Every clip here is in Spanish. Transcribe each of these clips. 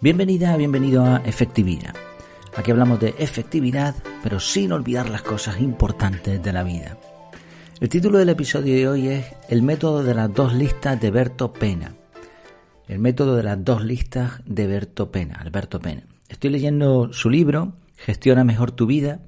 Bienvenida, bienvenido a Efectividad. Aquí hablamos de efectividad, pero sin olvidar las cosas importantes de la vida. El título del episodio de hoy es El método de las dos listas de Berto Pena. El método de las dos listas de Berto Pena, Alberto Pena. Estoy leyendo su libro, Gestiona mejor tu vida,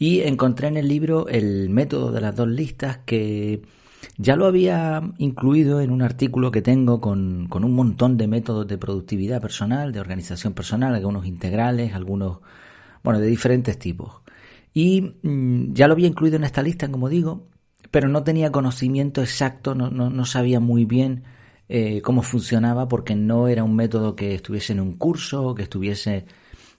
y encontré en el libro el método de las dos listas que ya lo había incluido en un artículo que tengo con, con, un montón de métodos de productividad personal, de organización personal, algunos integrales, algunos, bueno, de diferentes tipos. Y mm, ya lo había incluido en esta lista, como digo, pero no tenía conocimiento exacto, no, no, no sabía muy bien eh, cómo funcionaba porque no era un método que estuviese en un curso, que estuviese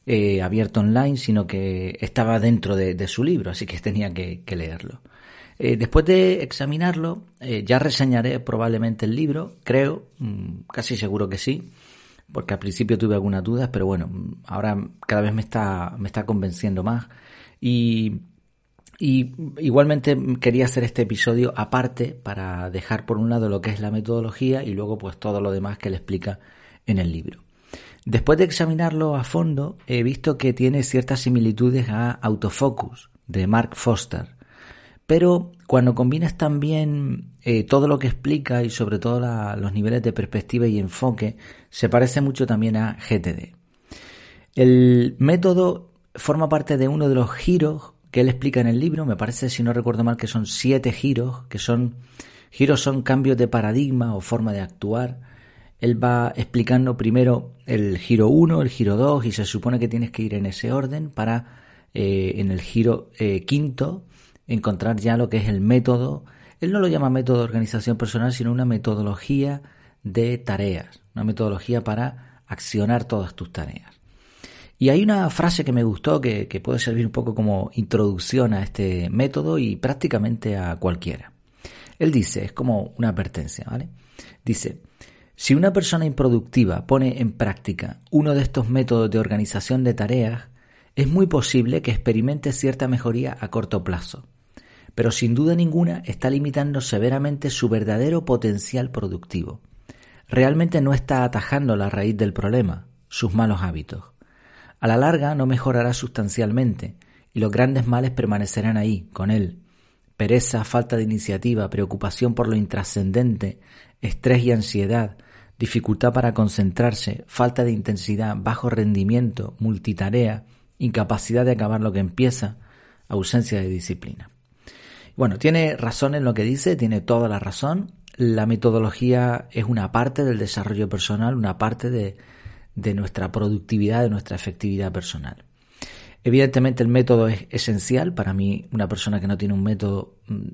eh, abierto online, sino que estaba dentro de, su libro, así que tenía que leerlo. Eh, después de examinarlo, eh, ya reseñaré probablemente el libro, creo, mmm, casi seguro que sí, porque al principio tuve algunas dudas, pero bueno, ahora cada vez me está, convenciendo más. Y y igualmente quería hacer este episodio aparte para dejar por un lado lo que es la metodología y luego pues todo lo demás que le explica en el libro. Después de examinarlo a fondo, he visto que tiene ciertas similitudes a Autofocus de Mark Foster. Pero cuando combinas también eh, todo lo que explica y sobre todo los niveles de perspectiva y enfoque, se parece mucho también a GTD. El método forma parte de uno de los giros que él explica en el libro, me parece, si no recuerdo mal, que son siete giros, que son giros son cambios de paradigma o forma de actuar. Él va explicando primero el giro 1, el giro 2 y se supone que tienes que ir en ese orden para eh, en el giro eh, quinto encontrar ya lo que es el método. Él no lo llama método de organización personal, sino una metodología de tareas, una metodología para accionar todas tus tareas. Y hay una frase que me gustó que, que, puede servir un poco como introducción a este método y prácticamente a cualquiera. Él dice, es como una advertencia, ¿vale? Dice, si una persona improductiva pone en práctica uno de estos métodos de organización de tareas, es muy posible que experimente cierta mejoría a corto plazo, pero sin duda ninguna está limitando severamente su verdadero potencial productivo. Realmente no está atajando la raíz del problema, sus malos hábitos. A la larga no mejorará sustancialmente y los grandes males permanecerán ahí, con él. Pereza, falta de iniciativa, preocupación por lo intrascendente, estrés y ansiedad, dificultad para concentrarse, falta de intensidad, bajo rendimiento, multitarea, incapacidad de acabar lo que empieza, ausencia de disciplina. Bueno, tiene razón en lo que dice, tiene toda la razón. La metodología es una parte del desarrollo personal, una parte de, nuestra productividad, de nuestra efectividad personal. Evidentemente el método es esencial. Para mí, una persona que no tiene un método mm,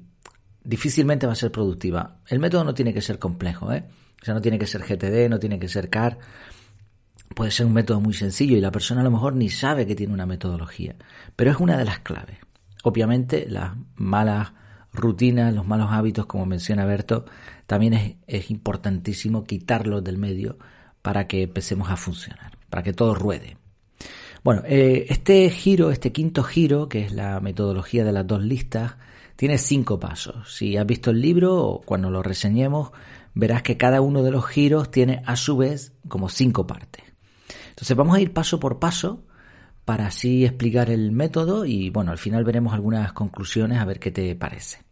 difícilmente va a ser productiva. El método no tiene que ser complejo, ¿eh? O sea, no tiene que ser GTD, no tiene que ser CAR. Puede ser un método muy sencillo y la persona a lo mejor ni sabe que tiene una metodología. Pero es una de las claves. Obviamente, las malas rutinas, los malos hábitos, como menciona Berto, también es, importantísimo quitarlos del medio para que empecemos a funcionar, para que todo ruede. Bueno, eh, este giro, este quinto giro, que es la metodología de las dos listas, tiene cinco pasos. Si has visto el libro o cuando lo reseñemos, verás que cada uno de los giros tiene a su vez como cinco partes. Entonces vamos a ir paso por paso para así explicar el método y bueno, al final veremos algunas conclusiones a ver qué te parece.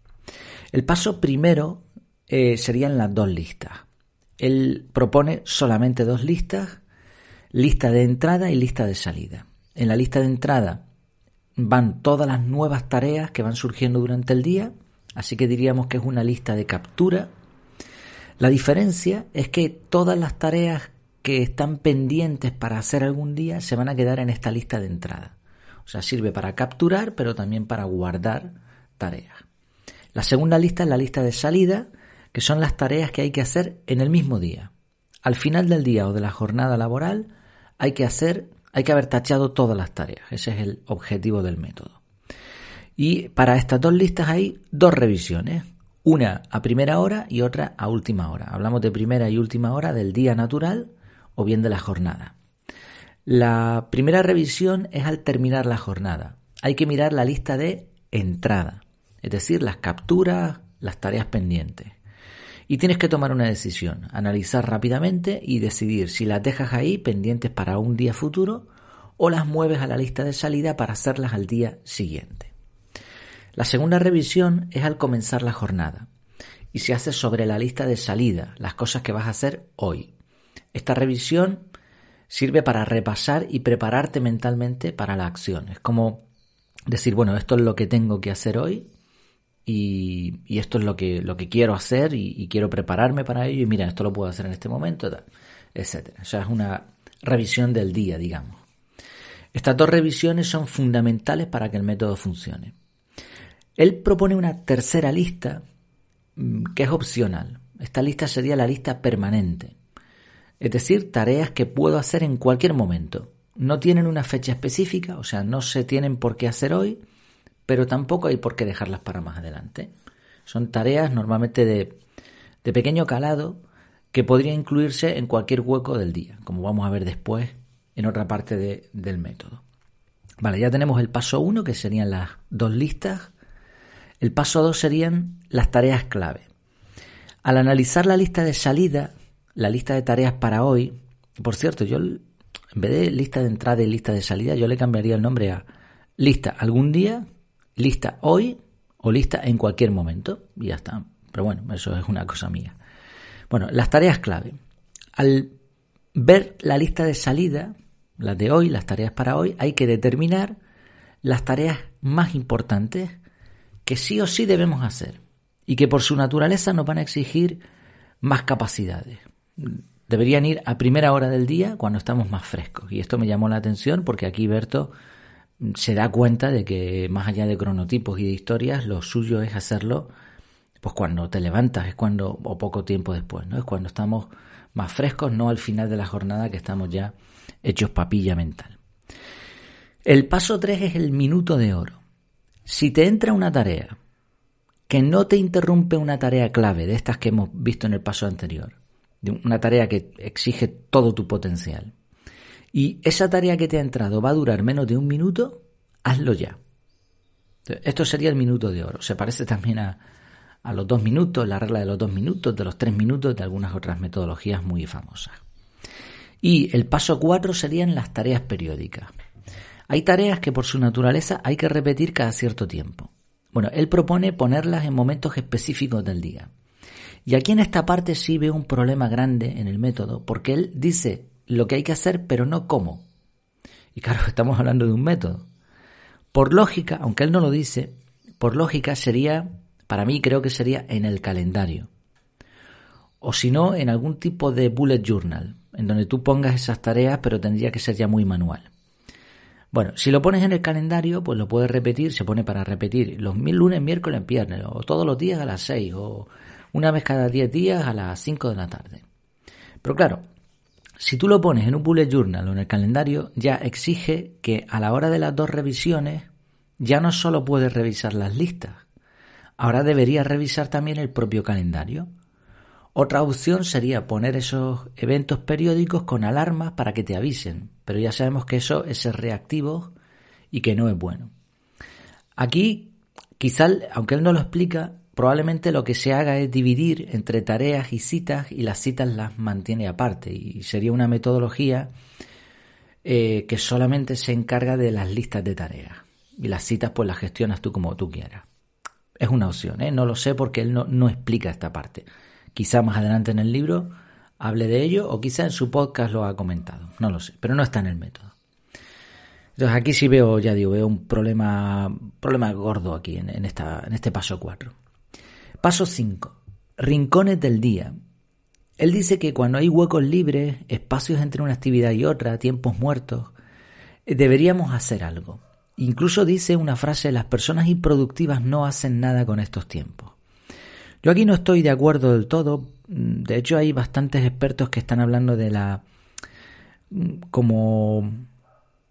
El paso primero eh, serían las dos listas. Él propone solamente dos listas, lista de entrada y lista de salida. En la lista de entrada van todas las nuevas tareas que van surgiendo durante el día, así que diríamos que es una lista de captura. La diferencia es que todas las tareas que están pendientes para hacer algún día se van a quedar en esta lista de entrada. O sea, sirve para capturar, pero también para guardar tareas. La segunda lista es la lista de salida, que son las tareas que hay que hacer en el mismo día. Al final del día o de la jornada laboral hay que hacer, hay que haber tachado todas las tareas. Ese es el objetivo del método. Y para estas dos listas hay dos revisiones, una a primera hora y otra a última hora. Hablamos de primera y última hora del día natural o bien de la jornada. La primera revisión es al terminar la jornada. Hay que mirar la lista de entrada, es decir, las capturas, las tareas pendientes. Y tienes que tomar una decisión, analizar rápidamente y decidir si las dejas ahí pendientes para un día futuro o las mueves a la lista de salida para hacerlas al día siguiente. La segunda revisión es al comenzar la jornada y se hace sobre la lista de salida, las cosas que vas a hacer hoy. Esta revisión sirve para repasar y prepararte mentalmente para la acción. Es como decir, bueno, esto es lo que tengo que hacer hoy y, esto es lo que, lo que quiero hacer y, quiero prepararme para ello y mira, esto lo puedo hacer en este momento, etc. O sea, es una revisión del día, digamos. Estas dos revisiones son fundamentales para que el método funcione. Él propone una tercera lista mm, que es opcional. Esta lista sería la lista permanente. Es decir, tareas que puedo hacer en cualquier momento. No tienen una fecha específica, o sea, no se tienen por qué hacer hoy, pero tampoco hay por qué dejarlas para más adelante. Son tareas normalmente de, pequeño calado que podrían incluirse en cualquier hueco del día, como vamos a ver después en otra parte del método. Vale, ya tenemos el paso 1, que serían las dos listas. El paso 2 serían las tareas clave. Al analizar la lista de salida, la lista de tareas para hoy. Por cierto, yo en vez de lista de entrada y lista de salida, yo le cambiaría el nombre a lista algún día, lista hoy o lista en cualquier momento. Y ya está. Pero bueno, eso es una cosa mía. Bueno, las tareas clave. Al ver la lista de salida, las de hoy, las tareas para hoy, hay que determinar las tareas más importantes que sí o sí debemos hacer y que por su naturaleza nos van a exigir más capacidades deberían ir a primera hora del día cuando estamos más frescos. Y esto me llamó la atención porque aquí Berto se da cuenta de que más allá de cronotipos y de historias, lo suyo es hacerlo pues cuando te levantas, es cuando, o poco tiempo después, ¿no? Es cuando estamos más frescos, no al final de la jornada que estamos ya hechos papilla mental. El paso 3 es el minuto de oro. Si te entra una tarea que no te interrumpe una tarea clave de estas que hemos visto en el paso anterior, una tarea que exige todo tu potencial, y esa tarea que te ha entrado va a durar menos de un minuto, hazlo ya. Esto sería el minuto de oro. Se parece también a, a los dos minutos, la regla de los dos minutos, de los tres minutos, de algunas otras metodologías muy famosas. Y el paso cuatro serían las tareas periódicas. Hay tareas que por su naturaleza hay que repetir cada cierto tiempo. Bueno, él propone ponerlas en momentos específicos del día. Y aquí en esta parte sí veo un problema grande en el método, porque él dice lo que hay que hacer, pero no cómo. Y claro, estamos hablando de un método. Por lógica, aunque él no lo dice, por lógica sería, para mí creo que sería en el calendario. O si no, en algún tipo de bullet journal, en donde tú pongas esas tareas, pero tendría que ser ya muy manual. Bueno, si lo pones en el calendario, pues lo puedes repetir, se pone para repetir los mil lunes, miércoles, viernes, o todos los días a las seis, o una vez cada 10 días a las 5 de la tarde. Pero claro, si tú lo pones en un bullet journal o en el calendario, ya exige que a la hora de las dos revisiones ya no solo puedes revisar las listas, ahora deberías revisar también el propio calendario. Otra opción sería poner esos eventos periódicos con alarmas para que te avisen, pero ya sabemos que eso es ser reactivo y que no es bueno. Aquí, quizá, aunque él no lo explica, probablemente lo que se haga es dividir entre tareas y citas y las citas las mantiene aparte y sería una metodología eh, que solamente se encarga de las listas de tareas y las citas pues las gestionas tú como tú quieras. Es una opción, ¿eh? no lo sé porque él no, no explica esta parte. Quizá más adelante en el libro hable de ello o quizá en su podcast lo ha comentado, no lo sé, pero no está en el método. Entonces aquí sí veo, ya digo, veo un problema, problema gordo aquí en, esta, en este paso 4. Paso 5. Rincones del día. Él dice que cuando hay huecos libres, espacios entre una actividad y otra, tiempos muertos, eh, deberíamos hacer algo. Incluso dice una frase, las personas improductivas no hacen nada con estos tiempos. Yo aquí no estoy de acuerdo del todo. De hecho, hay bastantes expertos que están hablando de la... como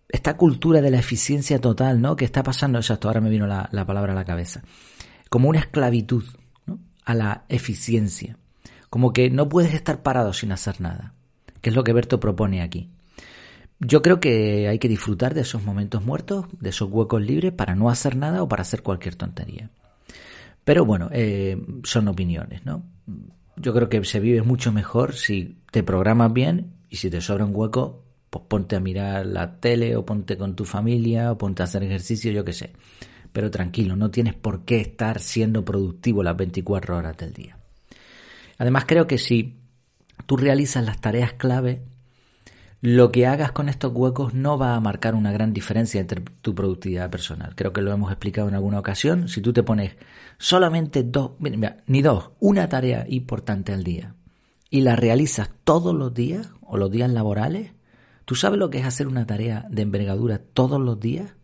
esta cultura de la eficiencia total, ¿no? Que está pasando, exacto, ahora me vino la palabra a la cabeza. Como una esclavitud a la eficiencia. Como que no puedes estar parado sin hacer nada, que es lo que Berto propone aquí. Yo creo que hay que disfrutar de esos momentos muertos, de esos huecos libres para no hacer nada o para hacer cualquier tontería. Pero bueno, eh, son opiniones, ¿no? yo creo que se vive mucho mejor si te programas bien y si te sobra un hueco, pues ponte a mirar la tele o ponte con tu familia o ponte a hacer ejercicio, yo qué sé. Pero tranquilo, no tienes por qué estar siendo productivo las 24 horas del día. Además creo que si tú realizas las tareas clave, lo que hagas con estos huecos no va a marcar una gran diferencia entre tu productividad personal. Creo que lo hemos explicado en alguna ocasión. Si tú te pones solamente dos, ni dos, una tarea importante al día y la realizas todos los días o los días laborales, ¿tú sabes lo que es hacer una tarea de envergadura todos los días?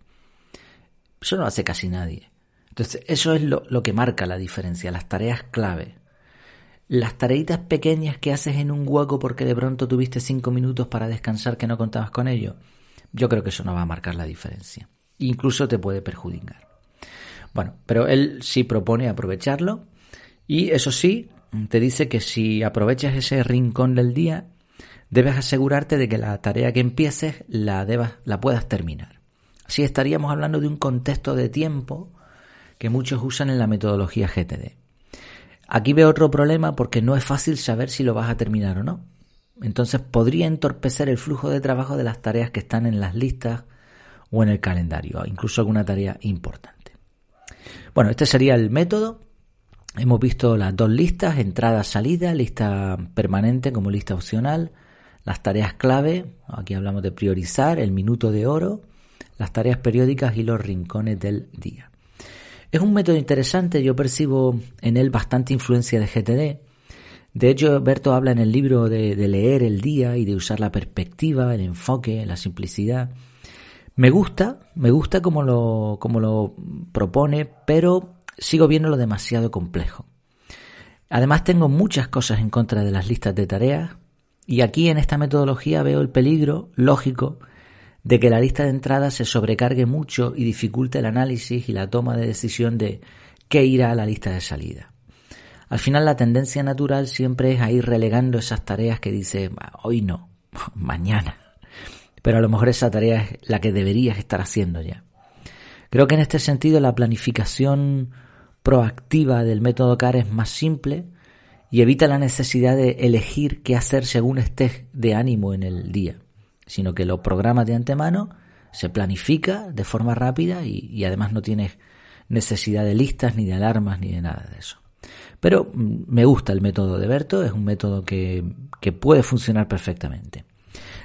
Eso no lo hace casi nadie. Entonces, eso es lo, que marca la diferencia, las tareas clave las tareitas pequeñas que haces en un hueco porque de pronto tuviste cinco minutos para descansar que no contabas con ello, yo creo que eso no va a marcar la diferencia. Incluso te puede perjudicar. Bueno, pero él sí propone aprovecharlo y eso sí, te dice que si aprovechas ese rincón del día, debes asegurarte de que la tarea que empieces la, debas, la puedas terminar. Así estaríamos hablando de un contexto de tiempo que muchos usan en la metodología GTD. Aquí veo otro problema porque no es fácil saber si lo vas a terminar o no. Entonces podría entorpecer el flujo de trabajo de las tareas que están en las listas o en el calendario, incluso alguna tarea importante. Bueno, este sería el método. Hemos visto las dos listas, entrada, salida, lista permanente como lista opcional, las tareas clave, aquí hablamos de priorizar, el minuto de oro, las tareas periódicas y los rincones del día. Es un método interesante, yo percibo en él bastante influencia de GTD. De hecho, Berto habla en el libro de, leer el día y de usar la perspectiva, el enfoque, la simplicidad. Me gusta, me gusta como lo, como lo propone, pero sigo viéndolo demasiado complejo. Además, tengo muchas cosas en contra de las listas de tareas y aquí en esta metodología veo el peligro lógico de que la lista de entrada se sobrecargue mucho y dificulte el análisis y la toma de decisión de qué irá a la lista de salida. Al final la tendencia natural siempre es a ir relegando esas tareas que dice hoy no, mañana. Pero a lo mejor esa tarea es la que deberías estar haciendo ya. Creo que en este sentido la planificación proactiva del método CAR es más simple y evita la necesidad de elegir qué hacer según estés de ánimo en el día sino que lo programas de antemano, se planifica de forma rápida y, además no tienes necesidad de listas, ni de alarmas, ni de nada de eso. Pero mm, me gusta el método de Berto, es un método que, puede funcionar perfectamente.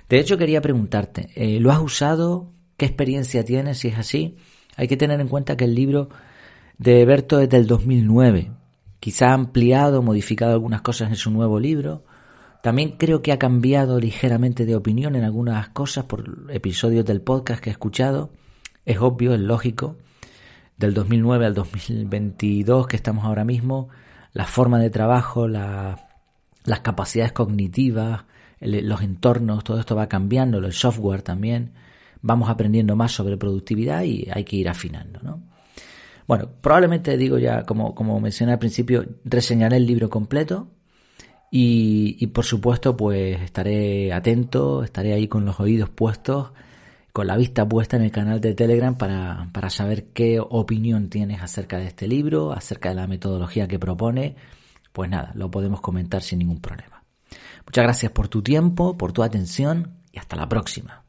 De hecho, quería preguntarte, eh, ¿lo has usado? ¿Qué experiencia tienes? Si es así, hay que tener en cuenta que el libro de Berto es del 2009. Quizá ha ampliado, modificado algunas cosas en su nuevo libro, también creo que ha cambiado ligeramente de opinión en algunas cosas por episodios del podcast que he escuchado. Es obvio, es lógico. Del 2009 al 2022 que estamos ahora mismo, la forma de trabajo, las capacidades cognitivas, los entornos, todo esto va cambiando, el software también. Vamos aprendiendo más sobre productividad y hay que ir afinando, ¿no? Bueno, probablemente digo ya, como, como mencioné al principio, reseñaré el libro completo y, por supuesto, pues estaré atento, estaré ahí con los oídos puestos, con la vista puesta en el canal de Telegram para, para saber qué opinión tienes acerca de este libro, acerca de la metodología que propone. Pues nada, lo podemos comentar sin ningún problema. Muchas gracias por tu tiempo, por tu atención y hasta la próxima.